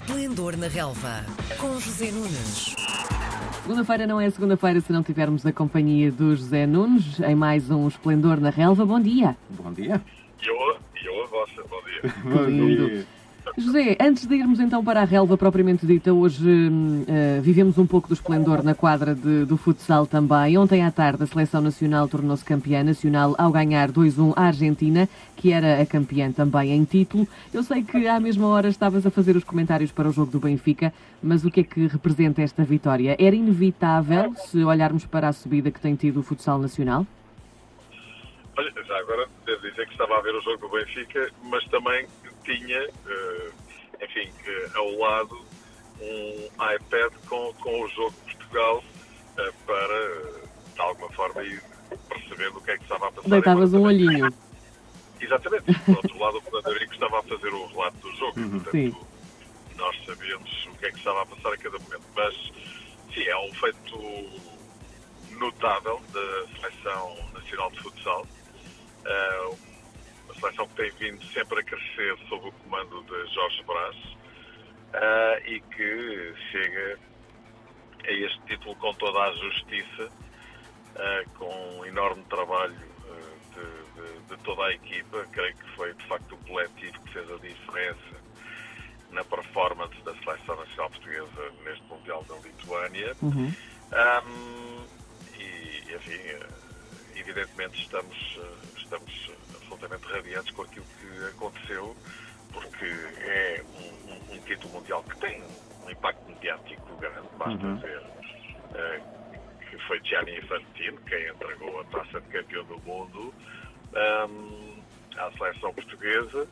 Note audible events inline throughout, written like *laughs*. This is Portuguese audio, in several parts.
Esplendor na Relva, com José Nunes. Segunda-feira não é segunda-feira se não tivermos a companhia do José Nunes em mais um Esplendor na Relva. Bom dia. Bom dia. E eu, e eu a vossa, bom dia. Bom dia. José, antes de irmos então para a relva propriamente dita, hoje eh, vivemos um pouco do esplendor na quadra de- do futsal também. Ontem à tarde a Seleção Nacional tornou-se campeã nacional ao ganhar 2-1 à Argentina, que era a campeã também em título. Eu sei que à mesma hora estavas a fazer os comentários para o jogo do Benfica, mas o que é que representa esta vitória? Era inevitável se olharmos para a subida que tem tido o futsal nacional? Olha, já agora devo dizer que estava a ver o jogo do Benfica, mas também tinha, eh, enfim, ao lado um iPad com, com o jogo de Portugal eh, para, de alguma forma, ir percebendo o que é que estava a passar. Deitavas um olhinho. Exatamente. Do outro lado, o Frederico estava a fazer o relato do jogo. Portanto, Sim. nós sabíamos o que é que estava a passar a cada momento. Mas, sim, é um feito notável da Seleção Nacional de Futsal. Uma seleção que tem vindo sempre a crescer sob o comando de Jorge Brás eh, e que chega a este título com toda a justiça, eh, com um enorme trabalho eh, de, de- de toda a equipa. Creio que foi de facto o coletivo que fez a diferença na performance da Seleção Nacional Portuguesa neste Mundial da Lituânia. Uhum. Ahm, e, enfim, evidentemente estamos, estamos radiantes com aquilo que aconteceu, porque é um, um- um título mundial que tem um impacto mediático grande, basta Uhum. ver eh, que foi Gianni Infantino quem entregou a taça de campeão do mundo ahm, à seleção portuguesa.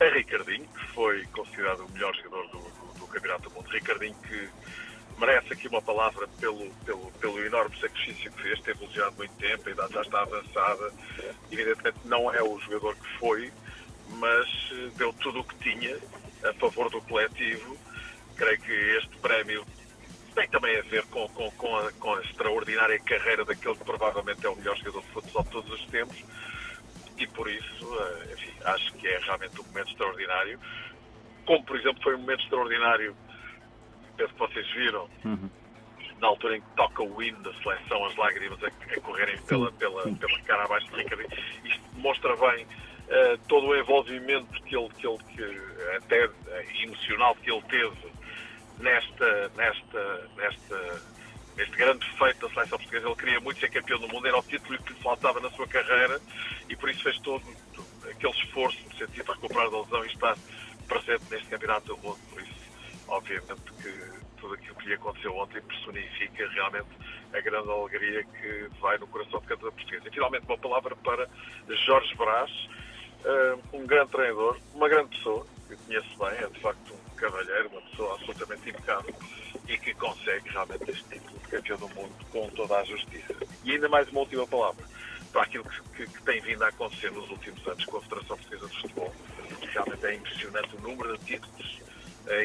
A Ricardinho, que foi considerado o melhor jogador do, do- do Campeonato do Mundo. Ricardinho que merece aqui uma palavra pelo, pelo, pelo enorme sacrifício que fez, teve elogiado muito tempo, a idade já está avançada. Evidentemente não é o jogador que foi, mas eh, deu tudo o que tinha a favor do coletivo. Creio que este prémio tem também a ver com, com, com, a, com a extraordinária carreira daquele que provavelmente é o melhor jogador de futsal de todos os tempos. E por isso, eh, enfim, acho que é realmente um momento extraordinário. Como, por exemplo, foi um momento extraordinário, penso que vocês viram, Uhum. na altura em que toca o hino da seleção, as lágrimas a, a correrem pela, pela, pela cara abaixo de Ricardo. Isto demonstra bem eh, todo o envolvimento que ele, que ele que, até eh, emocional que ele teve nesta, nesta, nesta, neste grande feito da seleção portuguesa. Ele queria muito ser campeão do mundo, era o título que lhe faltava na sua carreira e por isso fez todo aquele esforço no sentido de recuperar da lesão e estar presente neste campeonato do mundo. Por isso, obviamente que tudo aquilo que lhe aconteceu ontem personifica realmente a grande alegria que vai no coração de cada português. E finalmente uma palavra para Jorge Brás, eh, um grande treinador, uma grande pessoa, que eu conheço bem, é de facto um cavalheiro, uma pessoa absolutamente impecável e que consegue realmente este título de campeão do mundo com toda a justiça. E ainda mais uma última palavra para aquilo que, que- que tem vindo a acontecer nos últimos anos com a Federação Portuguesa de Futebol. Realmente é impressionante o número de títulos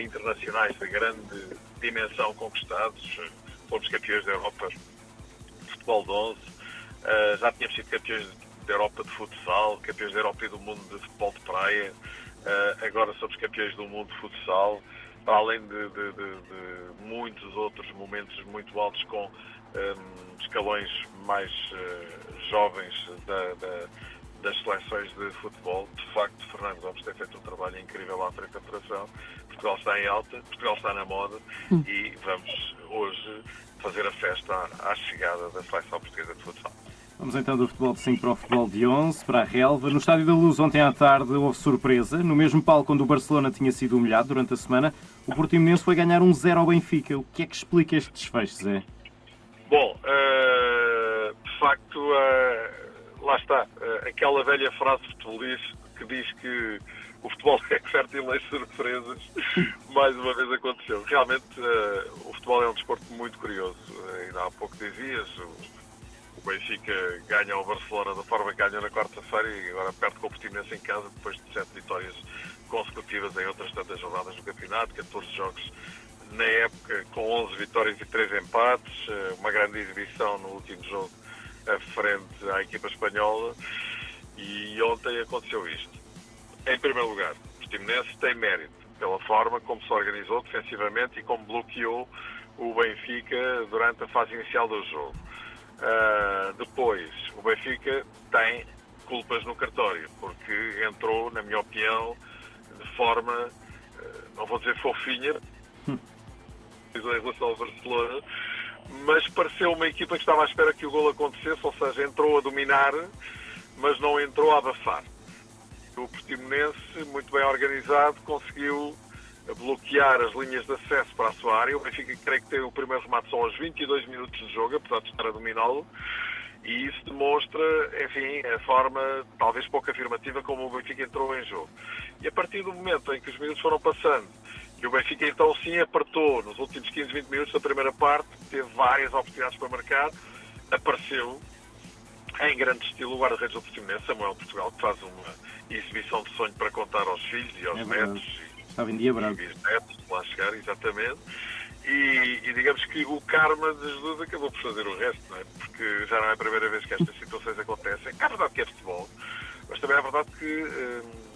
internacionais de grande dimensão conquistados. Eh, Fomos campeões da Europa de futebol de 11, eh, já tínhamos sido campeões da Europa de futsal, campeões da Europa e do mundo de futebol de praia, eh, agora somos campeões do mundo de futsal, para além de, de- de- de muitos outros momentos muito altos com eh, escalões mais eh, jovens da- da- das seleções de futebol. De facto, Fernando Gomes tem feito um trabalho incrível à frente da Federação. Portugal está em alta, Portugal está na moda e vamos hoje fazer a festa à, à chegada da seleção portuguesa de futsal. Vamos então do futebol de 5 para o futebol de 11, para a relva. No Estádio da Luz, ontem à tarde, houve surpresa. No mesmo palco onde o Barcelona tinha sido humilhado durante a semana, o Portimonense foi ganhar um 0 ao Benfica. O que é que explica este desfecho, Zé? Bom, eh, de facto, eh, lá está, eh, aquela velha frase futebolista que diz que o futebol *laughs* é fértil em surpresas, mais uma vez aconteceu. Realmente, eh, o futebol é um desporto muito curioso. Eh, ainda há pouco dizias, o Benfica ganha ao Barcelona da forma que ganhou na quarta-feira e agora perde com o em casa depois de sete vitórias consecutivas em outras tantas jornadas do campeonato, 14 jogos na época com 11 vitórias e 3 empates, uma grande exibição no último jogo a frente à equipa espanhola e ontem aconteceu isto. Em primeiro lugar, o Portimonense tem mérito pela forma como se organizou defensivamente e como bloqueou o Benfica durante a fase inicial do jogo. Uh, depois, o Benfica tem culpas no cartório, porque entrou, na minha opinião, de forma, uh, não vou dizer fofinha, hum. em relação ao Barcelona, mas pareceu uma equipa que estava à espera que o gol acontecesse, ou seja, entrou a dominar, mas não entrou a abafar. O Portimonense, muito bem organizado, conseguiu bloquear as linhas de acesso para a sua área. O Benfica creio que tem o primeiro remate só aos 22 minutos de jogo, apesar de estar a dominá-lo. E isso demonstra, enfim, a forma talvez pouco afirmativa como o Benfica entrou em jogo. E a partir do momento em que os minutos foram passando e o Benfica então sim apertou nos últimos 15, 20 minutos da primeira parte, teve várias oportunidades para marcar, apareceu em grande estilo o guarda-redes do Portimonense, Samuel Portugal, que faz uma exibição de sonho para contar aos filhos e aos é netos Estava em dia branco. E netos lá chegar, exatamente. E, e, digamos que o karma de Jesus acabou por fazer o resto, não é? Porque já não é a primeira vez que estas situações acontecem. É verdade que é futebol, mas também é verdade que hum,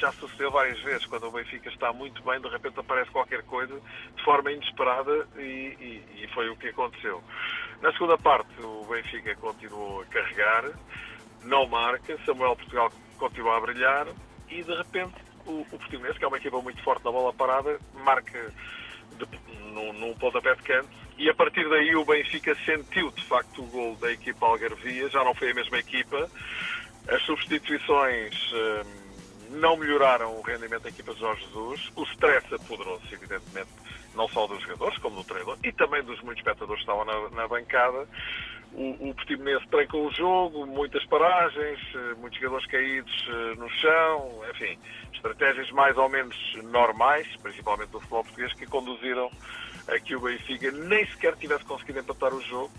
já sucedeu várias vezes. Quando o Benfica está muito bem, de repente aparece qualquer coisa de forma inesperada e, e, e foi o que aconteceu. Na segunda parte, o Benfica continuou a carregar, não marca, Samuel Portugal continua a brilhar e de repente o, o Portimonense, que é uma equipa muito forte na bola parada, marca num pontapé de canto e a partir daí o Benfica sentiu de facto o gol da equipa algarvia, já não foi a mesma equipa. As substituições hum, não melhoraram o rendimento da equipa de Jorge Jesus. O stress apoderou-se, evidentemente, não só dos jogadores, como do treinador e também dos muitos espectadores que estavam na, na bancada o, o Portimonense trancou o jogo, muitas paragens, eh, muitos jogadores caídos eh, no chão, enfim, estratégias mais ou menos normais, principalmente do futebol português, que conduziram a que o Benfica nem sequer tivesse conseguido empatar o jogo,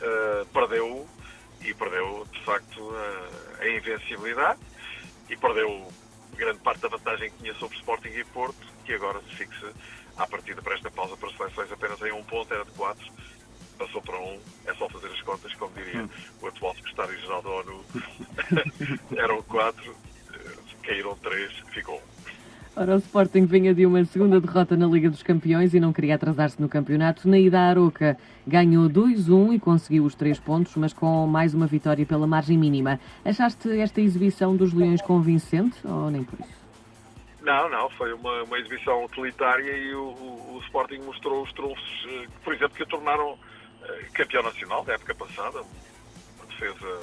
uh, perdeu e perdeu de facto uh, a invencibilidade e perdeu grande parte da vantagem que tinha sobre Sporting e Porto, que agora se fixa à partida para esta o Sporting vinha de uma segunda derrota na Liga dos Campeões e não queria atrasar-se no campeonato. Na ida Aroca ganhou 2-1 e conseguiu os três pontos, mas com mais uma vitória pela margem mínima. Achaste esta exibição dos Leões convincente ou nem por isso? Não, não, foi uma, uma exibição utilitária e o, o, o Sporting mostrou os trunfos, eh, por exemplo, que o tornaram eh, campeão nacional da época passada, uma defesa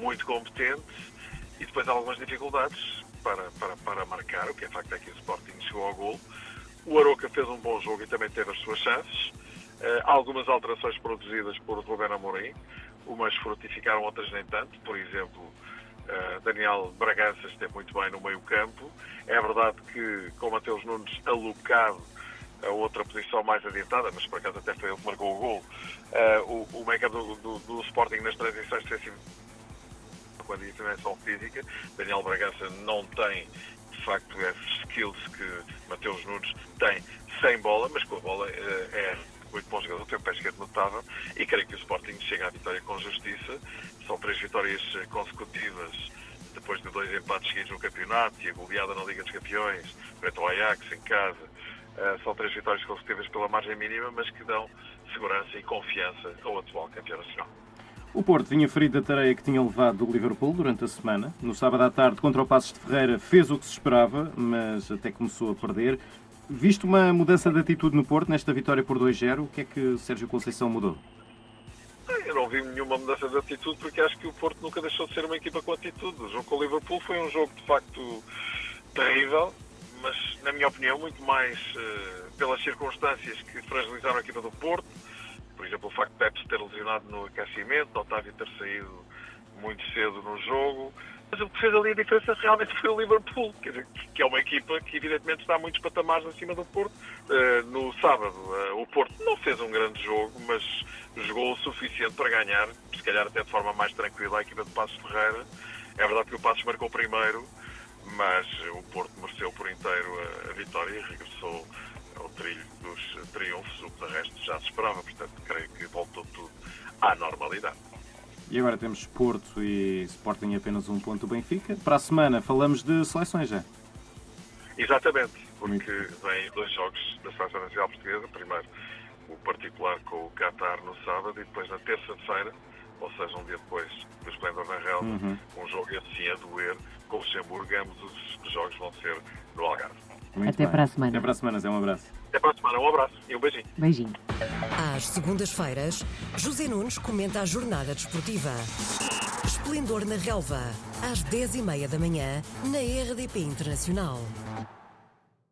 muito competente e depois algumas dificuldades para, para, para marcar, o que é facto é que o Sporting chegou ao gol. O Aroca fez um bom jogo e também teve as suas chances. Uh, algumas alterações produzidas por Rubén Amorim, umas frutificaram, outras nem tanto. Por exemplo, uh, Daniel Bragança esteve muito bem no meio campo. É verdade que com Mateus Nunes alocado a outra posição mais adiantada, mas por acaso até foi ele que marcou o gol. Uh, o, o make-up do, do, do, Sporting nas transições defensivas quando a intervenção física. Daniel Bragança não tem, de facto, esses skills que Mateus Nunes tem sem bola, mas com a bola uh, é muito bom jogador, tem um pé esquerdo notável e creio que o Sporting chega à vitória com justiça. São três vitórias consecutivas depois de dois empates seguidos no campeonato e a goleada na Liga dos Campeões, frente ao Ajax em casa eh, são três vitórias consecutivas pela margem mínima, mas que dão segurança e confiança ao atual campeão nacional. O Porto vinha ferido da tareia que tinha levado do Liverpool durante a semana. No sábado à tarde, contra o Passos de Ferreira, fez o que se esperava, mas até começou a perder. Visto uma mudança de atitude no Porto nesta vitória por 2-0, o que é que Sérgio Conceição mudou? Eu não vi nenhuma mudança de atitude porque acho que o Porto nunca deixou de ser uma equipa com atitude. O jogo com o Liverpool foi um jogo de facto terrível, mas, na minha opinião, muito mais uh, pelas circunstâncias que fragilizaram a equipa do Porto. Por exemplo, o facto de Pepsi ter lesionado no aquecimento, Otávio ter saído muito cedo no jogo. Mas o que fez ali a diferença realmente foi o Liverpool, que é uma equipa que evidentemente está muitos patamares acima do Porto. Uh, no sábado, uh, o Porto não fez um grande jogo, mas jogou o suficiente para ganhar, se calhar até de forma mais tranquila, a equipa de Passos Ferreira. É verdade que o Passos marcou primeiro, mas o Porto mereceu por inteiro a, a vitória e regressou trilho dos triunfos, o que de resto já se esperava, portanto creio que voltou tudo à normalidade. E agora temos Porto e Sporting apenas um ponto do Benfica. Para a semana falamos de seleções já. Exatamente. porque vêm dois jogos da Seleção Nacional Portuguesa. Primeiro, o particular com o Qatar no sábado e depois na terça-feira, ou seja, um dia depois do Esplendor na Relva, um jogo assim a doer com o Luxemburgo. Ambos os jogos vão ser no Algarve. Muito Até bem. para a semana. Até para a semana, Zé. Um abraço. Até para a semana. Um abraço e um beijinho. Beijinho. Às segundas-feiras, José Nunes comenta a jornada desportiva. Esplendor na Relva, às 10h30 da manhã, na RDP Internacional.